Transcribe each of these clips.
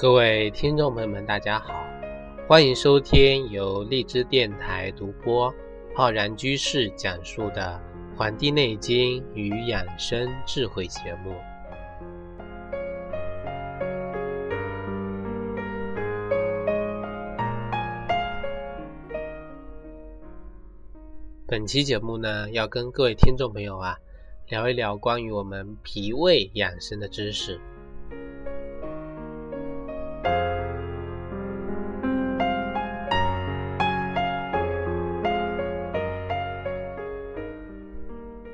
各位听众朋友们，大家好，欢迎收听由荔枝电台独播、浩然居士讲述的《黄帝内经与养生智慧》节目。本期节目呢，要跟各位听众朋友啊聊一聊关于我们脾胃养生的知识。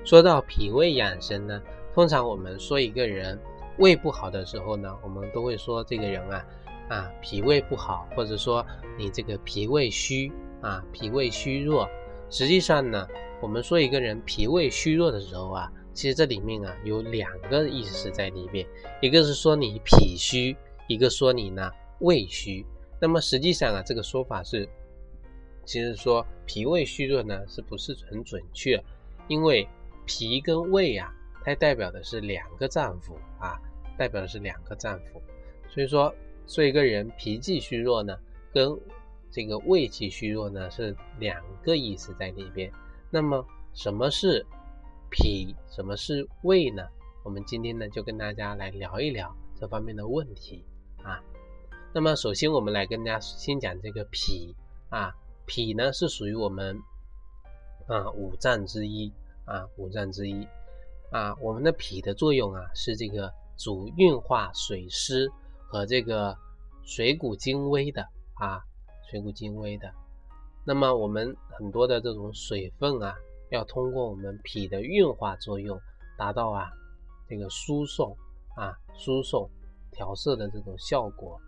说到脾胃养生呢，通常我们说一个人胃不好的时候呢，我们都会说这个人啊啊脾胃不好，或者说你这个脾胃虚啊脾胃虚弱。实际上呢，我们说一个人脾胃虚弱的时候啊，其实这里面啊有两个意思在里面，一个是说你脾虚，一个说你呢胃虚。那么实际上啊，这个说法是，其实说脾胃虚弱呢是不是很准确？因为脾跟胃啊，它代表的是两个脏腑啊，代表的是两个脏腑。所以说，说一个人脾气虚弱呢，跟这个胃气虚弱呢是两个意思在里边。那么什么是脾，什么是胃呢？我们今天呢就跟大家来聊一聊这方面的问题啊。那么首先我们来跟大家先讲这个脾啊，脾呢是属于我们啊五脏之一。啊，五脏之一啊，我们的脾的作用啊，是这个主运化水湿和这个水谷精微的啊，水谷精微的。那么我们很多的这种水分啊，要通过我们脾的运化作用，达到啊这个输送啊输送调色的这种效果，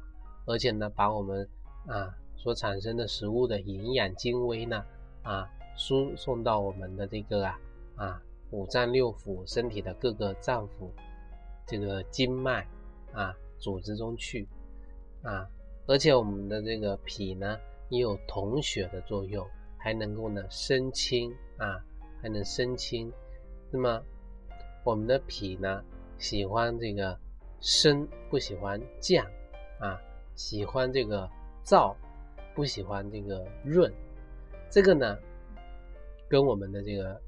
而且呢，把我们啊所产生的食物的营养精微呢啊输送到我们的这个啊。啊，五脏六腑，身体的各个脏腑，这个经脉啊，组织中去啊，而且我们的这个脾呢，也有统血的作用，还能够呢生清啊，还能生清。那么我们的脾呢，喜欢这个升，不喜欢降啊，喜欢这个燥，不喜欢这个润。这个呢，跟我们的这个。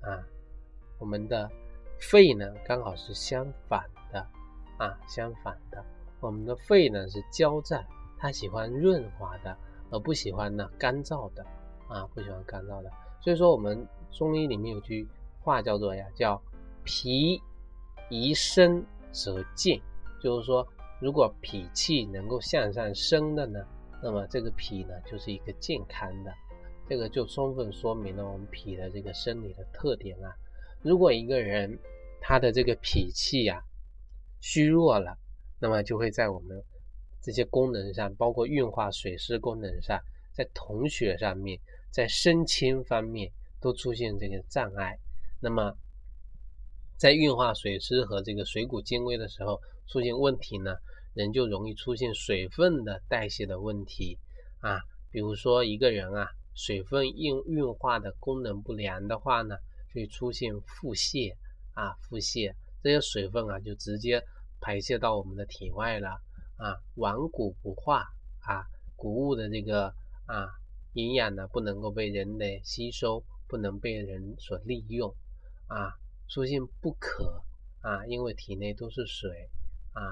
啊，我们的肺呢刚好是相反的啊，相反的，我们的肺呢是交战，它喜欢润滑的，而不喜欢呢干燥的啊，不喜欢干燥的。所以说，我们中医里面有句话叫做呀，叫脾宜升则健，就是说，如果脾气能够向上升的呢，那么这个脾呢就是一个健康的。这个就充分说明了我们脾的这个生理的特点啊。如果一个人他的这个脾气呀虚弱了，那么就会在我们这些功能上，包括运化水湿功能上，在统血上面，在生清方面都出现这个障碍。那么在运化水湿和这个水谷精微的时候出现问题呢，人就容易出现水分的代谢的问题啊。比如说一个人啊。水分运运化的功能不良的话呢，会出现腹泻啊，腹泻，这些水分啊就直接排泄到我们的体外了啊，顽固不化啊，谷物的这个啊营养呢不能够被人类吸收，不能被人所利用啊，出现不渴啊，因为体内都是水啊，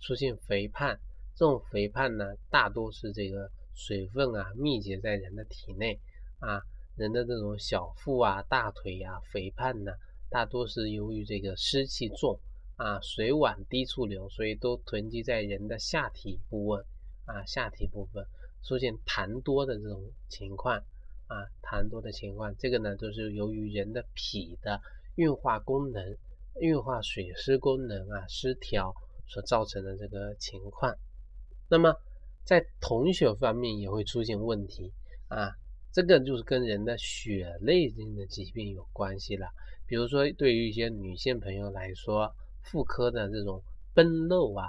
出现肥胖，这种肥胖呢大多是这个。水分啊，密集在人的体内啊，人的这种小腹啊、大腿呀肥胖呢，大多是由于这个湿气重啊，水往低处流，所以都囤积在人的下体部位啊，下体部分出现痰多的这种情况啊，痰多的情况，这个呢都是由于人的脾的运化功能、运化水湿功能啊失调所造成的这个情况，那么。在同血方面也会出现问题啊，这个就是跟人的血类型的疾病有关系了。比如说，对于一些女性朋友来说，妇科的这种崩漏啊，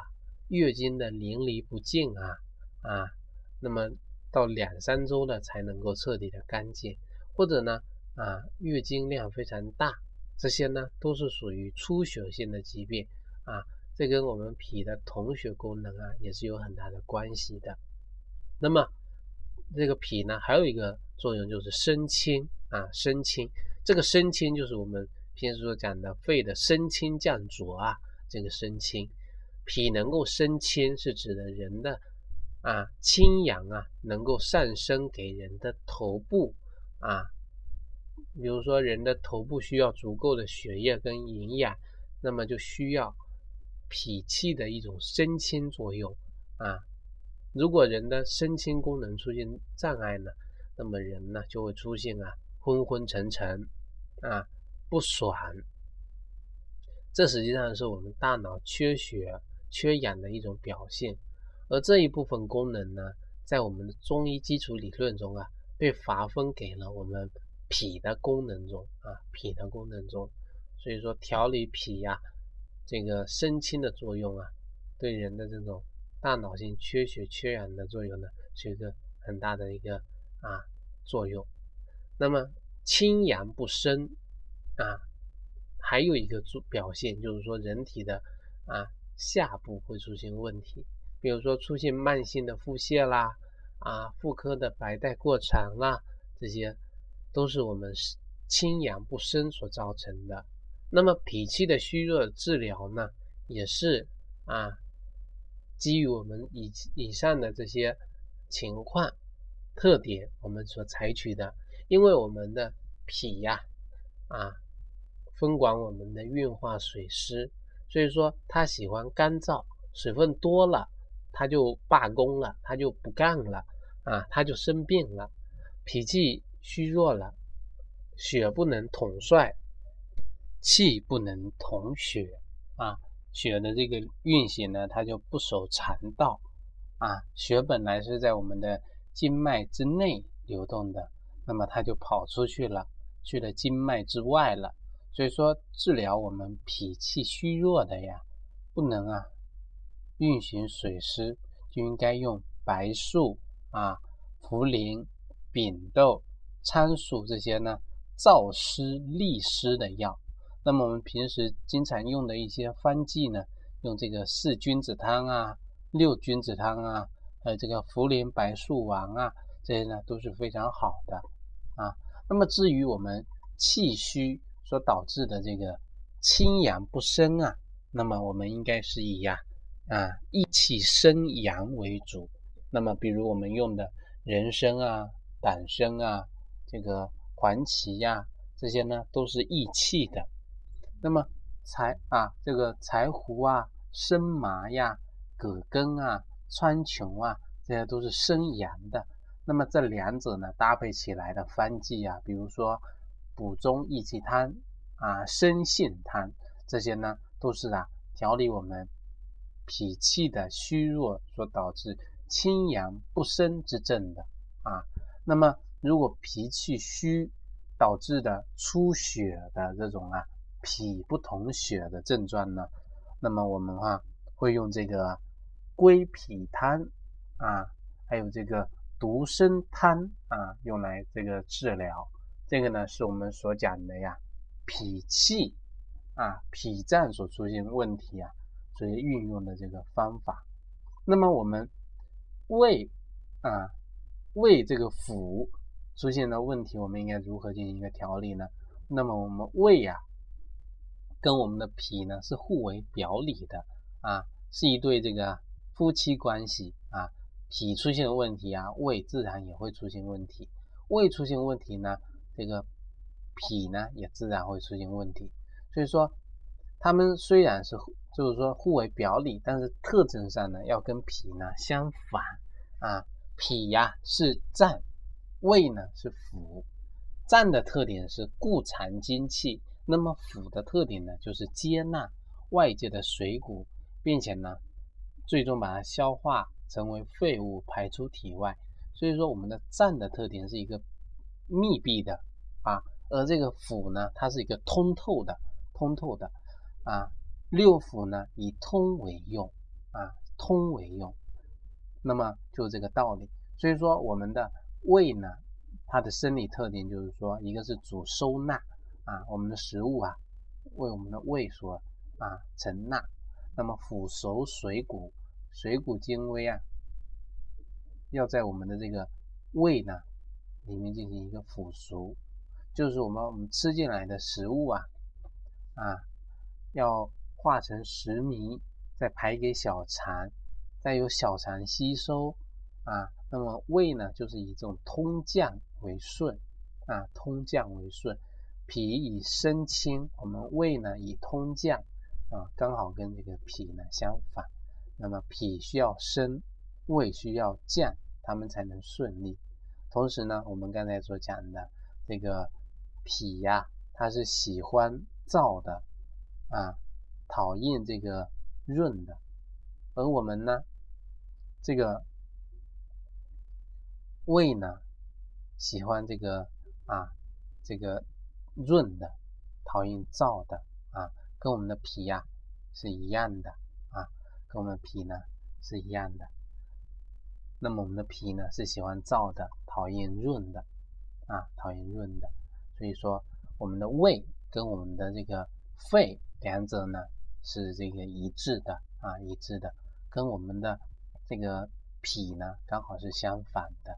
月经的淋漓不尽啊啊，那么到两三周了才能够彻底的干净，或者呢啊，月经量非常大，这些呢都是属于出血性的疾病啊。这跟我们脾的统血功能啊也是有很大的关系的。那么这个脾呢，还有一个作用就是升清啊，升清。这个升清就是我们平时所讲的肺的升清降浊啊，这个升清。脾能够升清，是指的人的啊清阳啊能够上升给人的头部啊，比如说人的头部需要足够的血液跟营养，那么就需要脾气的一种升清作用啊。如果人的升清功能出现障碍呢，那么人呢就会出现啊昏昏沉沉啊不爽，这实际上是我们大脑缺血。缺氧的一种表现，而这一部分功能呢，在我们的中医基础理论中啊，被划分给了我们脾的功能中啊，脾的功能中。所以说，调理脾呀，这个升清的作用啊，对人的这种大脑性缺血缺氧的作用呢，是一个很大的一个啊作用。那么清阳不升啊，还有一个作表现就是说，人体的啊。下部会出现问题，比如说出现慢性的腹泻啦，啊，妇科的白带过长啦，这些都是我们清阳不升所造成的。那么脾气的虚弱治疗呢，也是啊，基于我们以以上的这些情况特点，我们所采取的。因为我们的脾呀，啊，分管我们的运化水湿。所以说，他喜欢干燥，水分多了，他就罢工了，他就不干了啊，他就生病了，脾气虚弱了，血不能统帅，气不能统血啊，血的这个运行呢，它就不守肠道啊，血本来是在我们的经脉之内流动的，那么它就跑出去了，去了经脉之外了。所以说，治疗我们脾气虚弱的呀，不能啊运行水湿，就应该用白术啊、茯苓、扁豆、苍术这些呢燥湿利湿的药。那么我们平时经常用的一些方剂呢，用这个四君子汤啊、六君子汤啊，还有这个茯苓白术丸啊，这些呢都是非常好的啊。那么至于我们气虚，所导致的这个清阳不升啊，那么我们应该是以呀啊益气生阳为主。那么比如我们用的人参啊、党参啊、这个黄芪呀，这些呢都是益气的。那么柴啊这个柴胡啊、生麻呀、葛根啊、川穹啊，这些都是生阳的。那么这两者呢搭配起来的方剂啊，比如说。补中益气汤啊，生杏汤这些呢，都是啊调理我们脾气的虚弱所导致清阳不升之症的啊。那么如果脾气虚导致的出血的这种啊脾不统血的症状呢，那么我们啊会用这个归脾汤啊，还有这个独参汤啊，用来这个治疗。这个呢，是我们所讲的呀，脾气啊，脾脏所出现问题啊，所以运用的这个方法。那么我们胃啊，胃这个腑出现的问题，我们应该如何进行一个调理呢？那么我们胃呀，跟我们的脾呢是互为表里的啊，是一对这个夫妻关系啊。脾出现问题啊，胃自然也会出现问题。胃出现问题呢？这个脾呢也自然会出现问题，所以说他们虽然是就是说互为表里，但是特征上呢要跟脾呢相反啊。脾呀是脏，胃呢是腑。脏的特点是固藏精气，那么腑的特点呢就是接纳外界的水谷，并且呢最终把它消化成为废物排出体外。所以说我们的脏的特点是一个。密闭的啊，而这个腑呢，它是一个通透的、通透的啊。六腑呢，以通为用啊，通为用。那么就这个道理。所以说，我们的胃呢，它的生理特点就是说，一个是主收纳啊，我们的食物啊，为我们的胃所啊承纳。那么腐熟水谷，水谷精微啊，要在我们的这个胃呢里面进行一个腐熟，就是我们我们吃进来的食物啊啊，要化成食糜，再排给小肠，再由小肠吸收啊。那么胃呢，就是以这种通降为顺啊，通降为顺。脾以升清，我们胃呢以通降啊，刚好跟这个脾呢相反。那么脾需要升，胃需要降，他们才能顺利。同时呢，我们刚才所讲的这个脾呀，它是喜欢燥的啊，讨厌这个润的。而我们呢，这个胃呢，喜欢这个啊，这个。润的，讨厌燥的啊，跟我们的脾呀是一样的啊，跟我们脾呢是一样的。那么我们的脾呢是喜欢燥的，讨厌润的啊，讨厌润的。所以说我们的胃跟我们的这个肺两者呢是这个一致的啊，一致的，跟我们的这个脾呢刚好是相反的，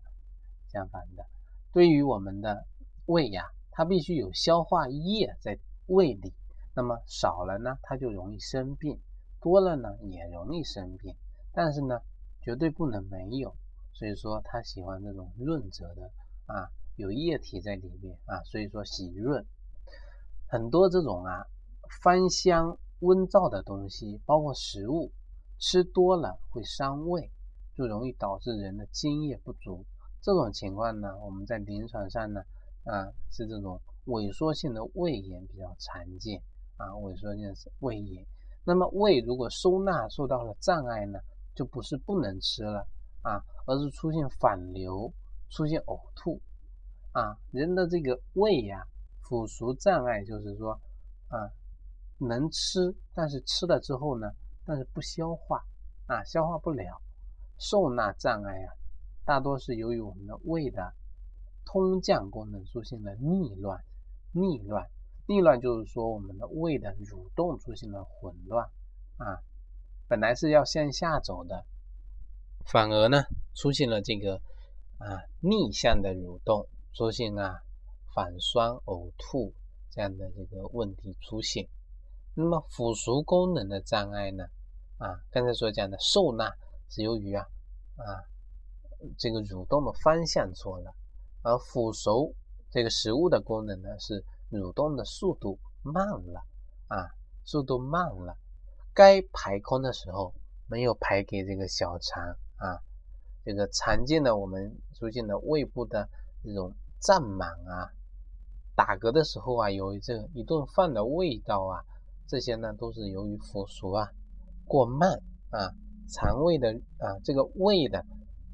相反的。对于我们的胃呀。它必须有消化液在胃里，那么少了呢，它就容易生病；多了呢，也容易生病。但是呢，绝对不能没有。所以说，它喜欢这种润泽的啊，有液体在里面啊，所以说喜润。很多这种啊，芳香温燥的东西，包括食物，吃多了会伤胃，就容易导致人的津液不足。这种情况呢，我们在临床上呢。啊，是这种萎缩性的胃炎比较常见啊，萎缩性的胃炎。那么胃如果收纳受到了障碍呢，就不是不能吃了啊，而是出现反流、出现呕吐啊。人的这个胃呀，腐熟障碍就是说啊，能吃，但是吃了之后呢，但是不消化啊，消化不了。受纳障碍啊，大多是由于我们的胃的。通降功能出现了逆乱，逆乱，逆乱就是说我们的胃的蠕动出现了混乱啊，本来是要向下走的，反而呢出现了这个啊逆向的蠕动，出现啊反酸呕吐这样的这个问题出现。那么腐熟功能的障碍呢啊，刚才所讲的受纳是由于啊啊这个蠕动的方向错了。而腐熟这个食物的功能呢，是蠕动的速度慢了啊，速度慢了，该排空的时候没有排给这个小肠啊，这个常见的我们出现的胃部的这种胀满啊，打嗝的时候啊，有这一顿饭的味道啊，这些呢都是由于腐熟啊过慢啊，肠胃的啊这个胃的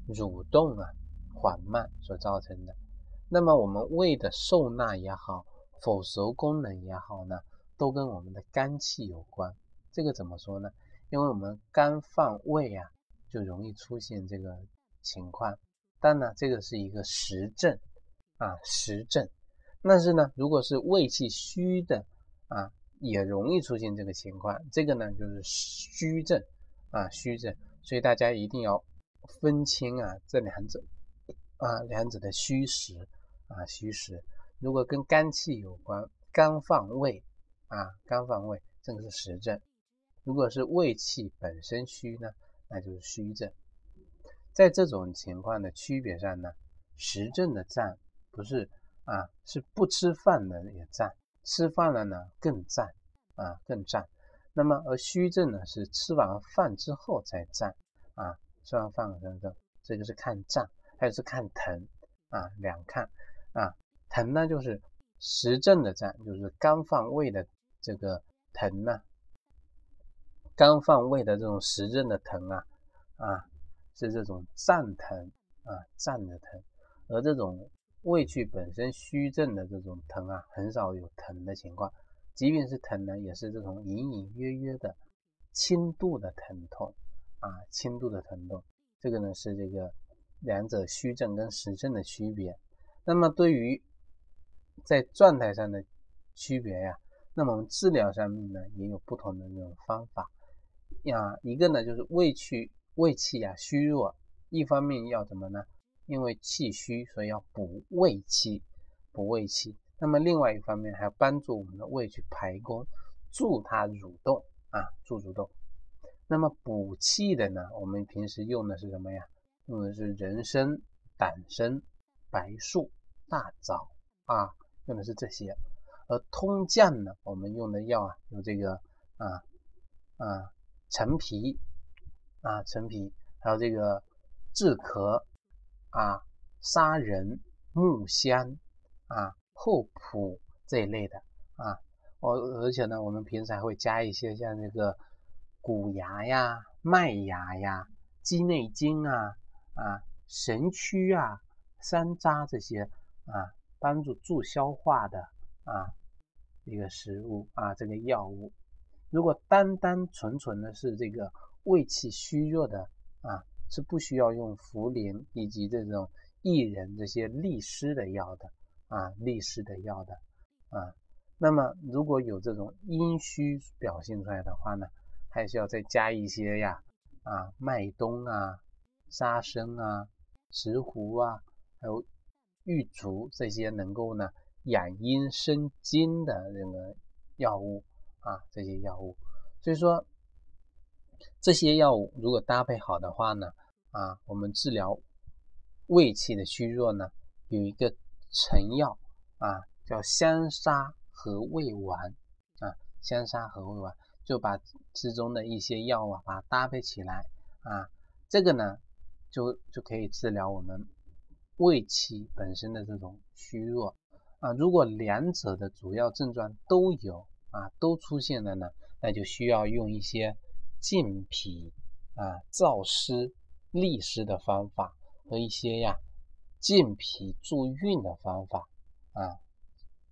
蠕动啊缓慢所造成的。那么我们胃的受纳也好，腐熟功能也好呢，都跟我们的肝气有关。这个怎么说呢？因为我们肝犯胃啊，就容易出现这个情况。但呢，这个是一个实症啊，实症。但是呢，如果是胃气虚的啊，也容易出现这个情况。这个呢，就是虚症啊，虚症。所以大家一定要分清啊，这两者。啊，两者的虚实啊，虚实。如果跟肝气有关，肝犯胃啊，肝犯胃，这个是实症；如果是胃气本身虚呢，那就是虚症。在这种情况的区别上呢，实症的胀不是啊，是不吃饭的也胀，吃饭了呢更胀啊，更胀。那么而虚症呢，是吃完饭之后才胀啊，吃完饭之后，这个是看胀。还是看疼啊，两看啊，疼呢就是实症的胀，就是肝犯胃的这个疼呢，肝犯胃的这种实症的疼啊啊，是这种胀疼啊胀的疼，而这种胃气本身虚症的这种疼啊，很少有疼的情况，即便是疼呢，也是这种隐隐约约的轻度的疼痛啊，轻度的疼痛，这个呢是这个。两者虚症跟实症的区别，那么对于在状态上的区别呀，那么我们治疗上面呢也有不同的这种方法。呀，一个呢就是胃气胃气啊虚弱，一方面要怎么呢？因为气虚，所以要补胃气，补胃气。那么另外一方面还要帮助我们的胃去排功，助它蠕动啊，助蠕动。那么补气的呢，我们平时用的是什么呀？用的是人参、党参、白术、大枣啊，用的是这些。而通降呢，我们用的药啊，有这个啊啊陈皮啊陈皮，还有这个治咳啊砂仁、木香啊厚朴这一类的啊。我而且呢，我们平时还会加一些像这个谷芽呀、麦芽呀、鸡内金啊啊神曲啊、山楂这些啊，帮助助消化的。啊，一个食物啊，这个药物，如果单单纯纯的是这个胃气虚弱的啊，是不需要用茯苓以及这种薏仁这些利湿的药的啊，利湿的药的啊。那么如果有这种阴虚表现出来的话呢，还需要再加一些呀啊，麦冬啊、沙参啊、石斛啊，还有玉竹这些能够呢。养阴生津的这个药物啊，这些药物，所以说这些药物如果搭配好的话呢，啊，我们治疗胃气的虚弱呢，有一个成药啊，叫香砂和胃丸啊，香砂和胃丸就把之中的一些药啊，把它搭配起来啊，这个呢，就就可以治疗我们胃气本身的这种虚弱。啊，如果两者的主要症状都有啊，都出现了呢，那就需要用一些健脾啊、燥湿利湿的方法和一些呀健脾助运的方法啊，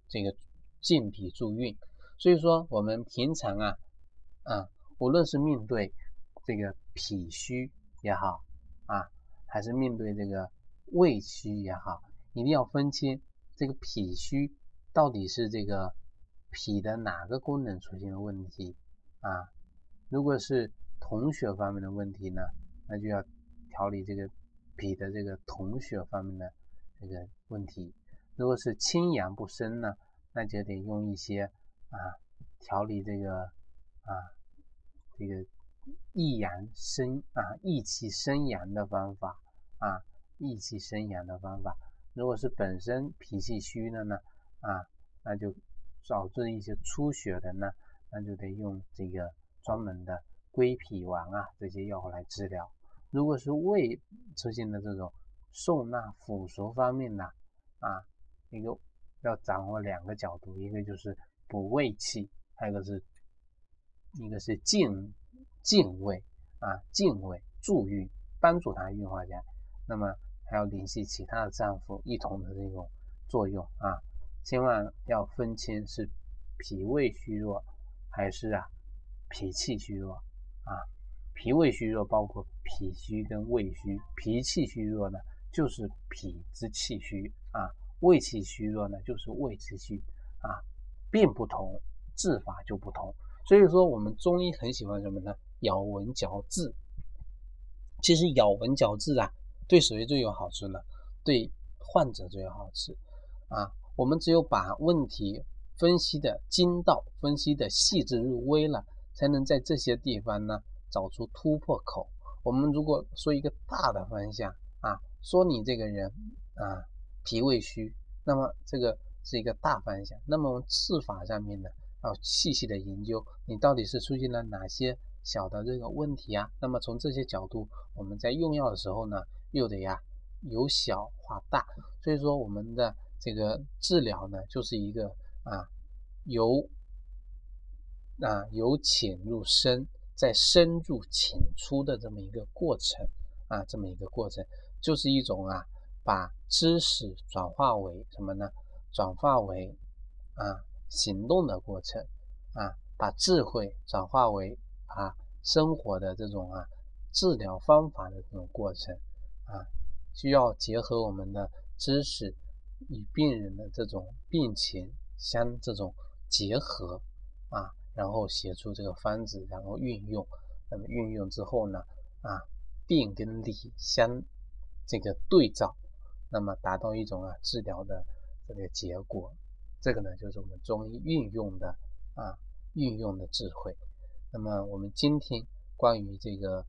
这个健脾助运。所以说，我们平常啊啊，无论是面对这个脾虚也好啊，还是面对这个胃虚也好，一定要分清。这个脾虚到底是这个脾的哪个功能出现了问题啊？如果是统血方面的问题呢，那就要调理这个脾的这个统血方面的这个问题；如果是清阳不升呢，那就得用一些啊调理这个啊这个益阳生啊益气生阳的方法啊益气生阳的方法。如果是本身脾气虚的呢，啊，那就导致一些出血的呢，那就得用这个专门的归脾丸啊这些药物来治疗。如果是胃出现的这种受纳腐熟方面的啊，一个要掌握两个角度，一个就是补胃气，还有一个是一个是健健胃啊，健胃助运，帮助它运化起来。那么。还要联系其他的脏腑一同的这种作用啊，千万要分清是脾胃虚弱还是啊脾气虚弱啊。脾胃虚弱包括脾虚跟胃虚，脾气虚弱呢就是脾之气虚啊，胃气虚弱呢就是胃之虚啊，病不同治法就不同。所以说我们中医很喜欢什么呢？咬文嚼字。其实咬文嚼字啊。对谁最有好处呢？对患者最有好处啊！我们只有把问题分析的精到，分析的细致入微了，才能在这些地方呢找出突破口。我们如果说一个大的方向啊，说你这个人啊脾胃虚，那么这个是一个大方向。那么治法上面呢，要细细的研究你到底是出现了哪些小的这个问题啊？那么从这些角度，我们在用药的时候呢？又得呀，由小化大，所以说我们的这个治疗呢，就是一个啊，由啊由浅入深，再深入浅出的这么一个过程啊，这么一个过程，就是一种啊，把知识转化为什么呢？转化为啊行动的过程啊，把智慧转化为啊生活的这种啊治疗方法的这种过程。啊，需要结合我们的知识与病人的这种病情相这种结合啊，然后写出这个方子，然后运用，那么运用之后呢，啊，病跟理相这个对照，那么达到一种啊治疗的这个结果。这个呢，就是我们中医运用的啊运用的智慧。那么我们今天关于这个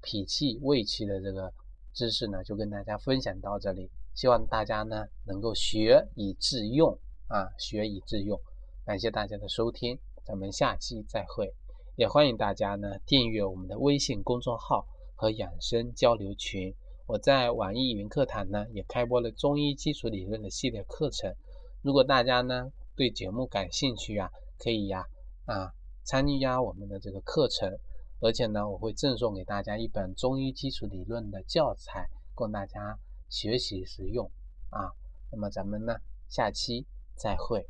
脾气、胃气的这个知识呢，就跟大家分享到这里。希望大家呢能够学以致用啊，学以致用。感谢大家的收听，咱们下期再会。也欢迎大家呢订阅我们的微信公众号和养生交流群。我在网易云课堂呢也开播了中医基础理论的系列课程。如果大家呢对节目感兴趣啊，可以呀啊参加我们的这个课程，而且呢我会赠送给大家一本中医基础理论的教材，供大家。学习使用啊，那么咱们呢，下期再会。